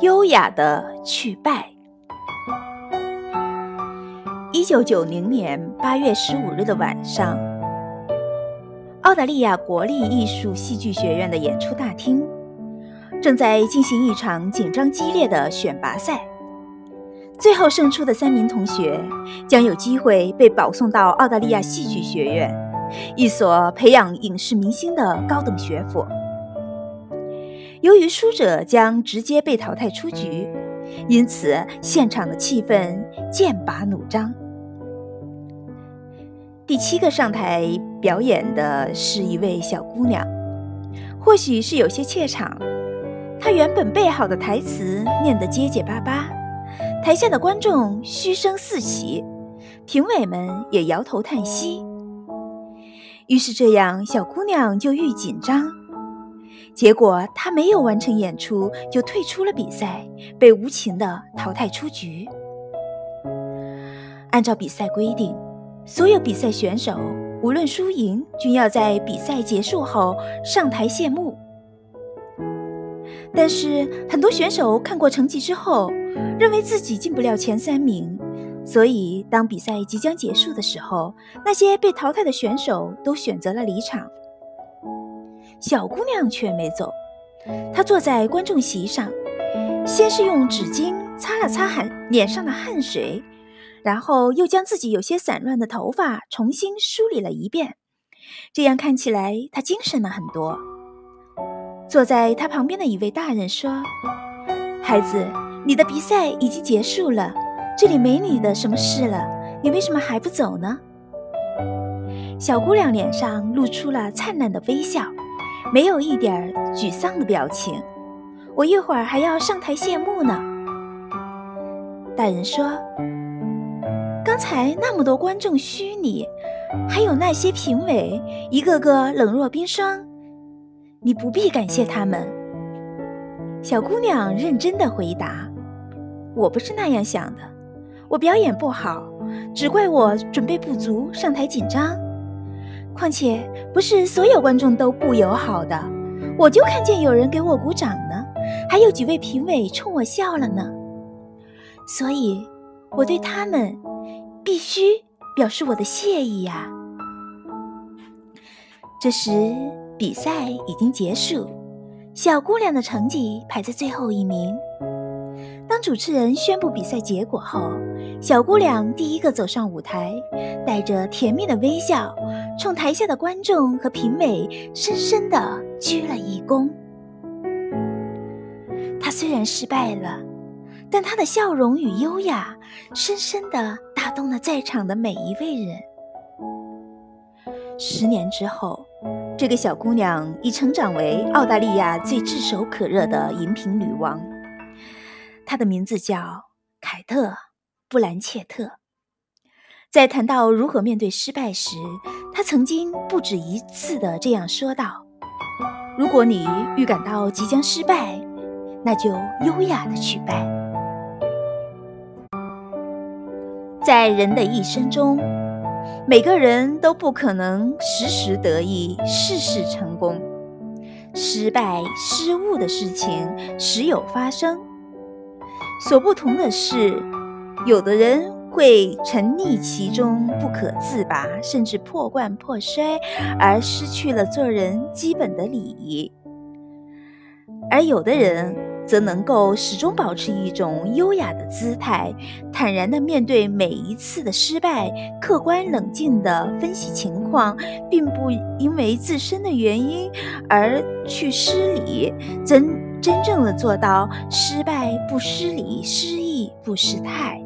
优雅的去拜。一九九零年八月十五日的晚上，澳大利亚国立艺术戏剧学院的演出大厅正在进行一场紧张激烈的选拔赛。最后胜出的三名同学将有机会被保送到澳大利亚戏剧学院，一所培养影视明星的高等学府。由于输者将直接被淘汰出局，因此现场的气氛剑拔弩张。第七个上台表演的是一位小姑娘，或许是有些怯场，她原本背好的台词念得结结巴巴，台下的观众嘘声四起，评委们也摇头叹息。于是这样，小姑娘就愈紧张。结果他没有完成演出，就退出了比赛，被无情的淘汰出局。按照比赛规定，所有比赛选手无论输赢，均要在比赛结束后上台谢幕。但是很多选手看过成绩之后，认为自己进不了前三名，所以当比赛即将结束的时候，那些被淘汰的选手都选择了离场。小姑娘却没走，她坐在观众席上，先是用纸巾擦了擦汗脸上的汗水，然后又将自己有些散乱的头发重新梳理了一遍，这样看起来她精神了很多。坐在她旁边的一位大人说：“孩子，你的比赛已经结束了，这里没你的什么事了，你为什么还不走呢？”小姑娘脸上露出了灿烂的微笑。没有一点沮丧的表情。我一会儿还要上台谢幕呢。大人说：“刚才那么多观众虚你，还有那些评委一个个冷若冰霜，你不必感谢他们。”小姑娘认真的回答：“我不是那样想的，我表演不好，只怪我准备不足，上台紧张。”况且不是所有观众都不友好的，我就看见有人给我鼓掌呢，还有几位评委冲我笑了呢，所以我对他们必须表示我的谢意呀。这时比赛已经结束，小姑娘的成绩排在最后一名。当主持人宣布比赛结果后，小姑娘第一个走上舞台，带着甜蜜的微笑，冲台下的观众和评委深深地鞠了一躬。她虽然失败了，但她的笑容与优雅，深深地打动了在场的每一位人。十年之后，这个小姑娘已成长为澳大利亚最炙手可热的饮品女王。她的名字叫凯特。布兰切特在谈到如何面对失败时，他曾经不止一次的这样说道：“如果你预感到即将失败，那就优雅的去败。”在人的一生中，每个人都不可能时时得意、事事成功，失败、失误的事情时有发生。所不同的是。有的人会沉溺其中不可自拔，甚至破罐破摔，而失去了做人基本的礼仪；而有的人则能够始终保持一种优雅的姿态，坦然地面对每一次的失败，客观冷静地分析情况，并不因为自身的原因而去失礼，真真正的做到失败不失礼，失意不失态。